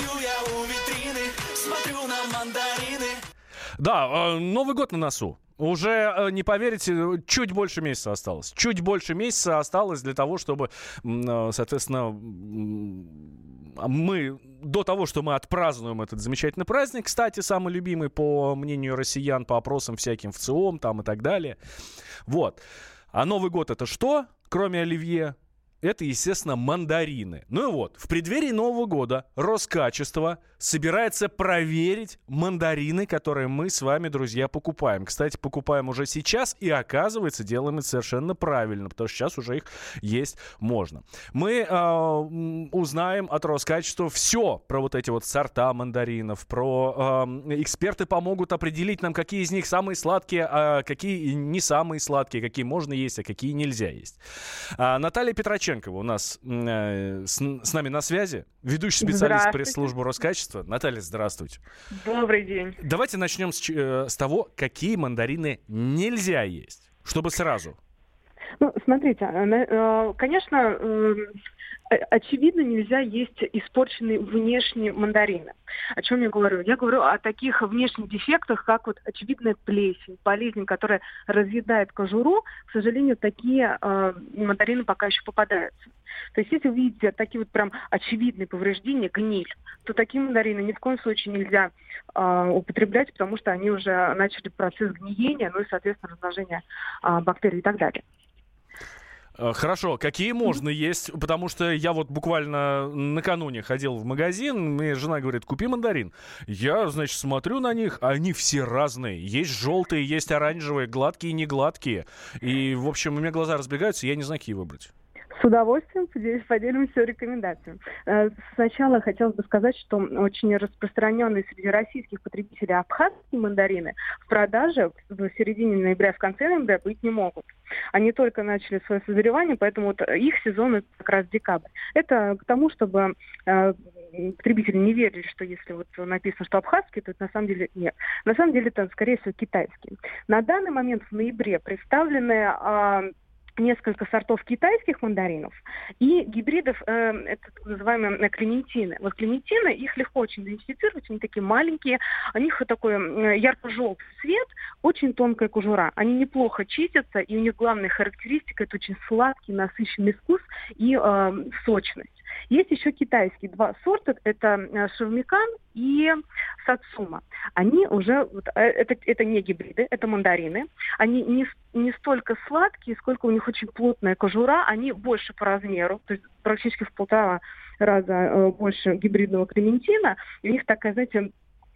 Стою я у витрины, смотрю на мандарины. Да, э, Новый год на носу. Уже, э, не поверите, чуть больше месяца осталось. Чуть больше месяца осталось для того, чтобы, э, соответственно, мы до того, что мы отпразднуем этот замечательный праздник, кстати, самый любимый по мнению россиян, по опросам всяким в ЦИОМ там и так далее. Вот. А Новый год это что, кроме оливье? Это, естественно, мандарины. Ну и вот, в преддверии Нового года Роскачество собирается проверить мандарины, которые мы с вами, друзья, покупаем. Кстати, покупаем уже сейчас, и оказывается, делаем это совершенно правильно, потому что сейчас уже их есть можно. Мы э, узнаем от Роскачества все про вот эти вот сорта мандаринов, про э, эксперты помогут определить нам, какие из них самые сладкие, а какие не самые сладкие, какие можно есть, а какие нельзя есть. А, Наталья Петроченкова у нас э, с, с нами на связи, ведущий специалист пресс-службы Роскачества. Наталья, здравствуйте. Добрый день. Давайте начнем с, э, с того, какие мандарины нельзя есть, чтобы сразу. Ну, смотрите, э, э, конечно, э, э, очевидно, нельзя есть испорченные внешние мандарины. О чем я говорю? Я говорю о таких внешних дефектах, как вот очевидная плесень, болезнь, которая разъедает кожуру. К сожалению, такие э, мандарины пока еще попадаются. То есть, если вы видите такие вот прям очевидные повреждения, гниль, то такие мандарины ни в коем случае нельзя э, употреблять, потому что они уже начали процесс гниения, ну и, соответственно, размножения а, бактерий и так далее. Э, Хорошо, какие можно есть? Потому что я вот буквально накануне ходил в магазин, мне жена говорит, купи мандарин. Я, значит, смотрю на них, они все разные. Есть желтые, есть оранжевые, гладкие и негладкие. И, в общем, у меня глаза разбегаются, я не знаю, какие выбрать. С удовольствием поделимся рекомендациями. Э, Сначала хотелось бы сказать, что очень распространенные среди российских потребителей абхазские мандарины в продаже в середине ноября, в конце ноября быть не могут. Они только начали свое созревание, поэтому вот их сезон как раз декабрь. Это к тому, чтобы э, потребители не верили, что если вот написано, что абхазский, то это на самом деле нет. На самом деле это, скорее всего, китайский. На данный момент в ноябре представлены а, несколько сортов китайских мандаринов и гибридов, э, так называемые э, клементины. Вот клементины, их легко очень идентифицировать, они такие маленькие, у них такой э, ярко-желтый цвет, очень тонкая кожура. Они неплохо чистятся, и у них главная характеристика – это очень сладкий, насыщенный вкус и э, сочность. Есть еще китайские два сорта, это э, шавмикан и сацума. Они уже, вот, э, это, это не гибриды, это мандарины. Они не, не столько сладкие, сколько у них очень плотная кожура, они больше по размеру, то есть практически в полтора раза э, больше гибридного клементина. И у них такая, знаете,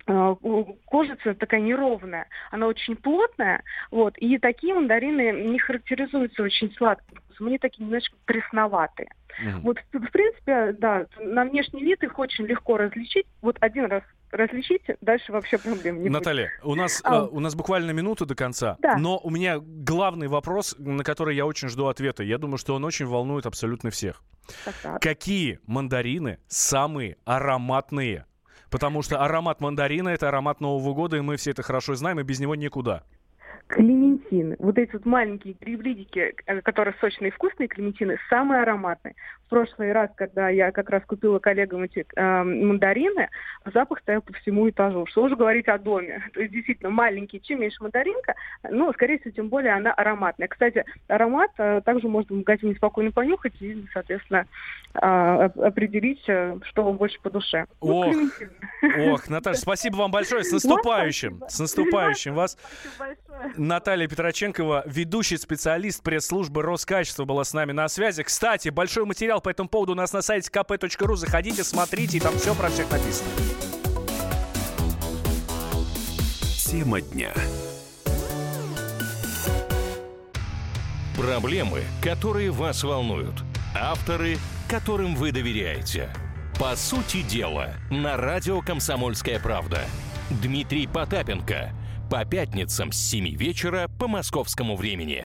кожица такая неровная, она очень плотная, вот, и такие мандарины не характеризуются очень сладким вкусом, они такие немножко пресноватые. Мгм. Вот, в принципе, да, на внешний вид их очень легко различить. Вот один раз различите, дальше вообще проблем не будет. Наталья, у нас, А. э, у нас буквально минута до конца, Да. но у меня главный вопрос, на который я очень жду ответа. Я думаю, что он очень волнует абсолютно всех. Так, так. Какие мандарины самые ароматные? Потому что аромат мандарина это аромат Нового года, и мы все это хорошо знаем, и без него никуда. Клементины. Вот эти вот маленькие грибидики, э, которые сочные и вкусные клементины, самые ароматные. В прошлый раз, когда я как раз купила коллегам эти э, мандарины, запах стоял по всему этажу. Что уже говорить о доме. То есть действительно маленькие, чем меньше мандаринка, ну, скорее всего, тем более она ароматная. Кстати, аромат э, также можно в магазине спокойно понюхать и, соответственно, э, оп- определить, э, что вам больше по душе. Ну, Ох. клементины. Ох, Наташа, спасибо вам большое. С наступающим. С наступающим вас. Наталья Петроченкова, ведущий специалист пресс-службы Роскачества, была с нами на связи. Кстати, большой материал по этому поводу у нас на сайте kp.ru. Заходите, смотрите, и там все про всех написано. Тема дня. Проблемы, которые вас волнуют. Авторы, которым вы доверяете. По сути дела, на радио «Комсомольская правда». Дмитрий Потапенко. По пятницам с 7 вечера по московскому времени.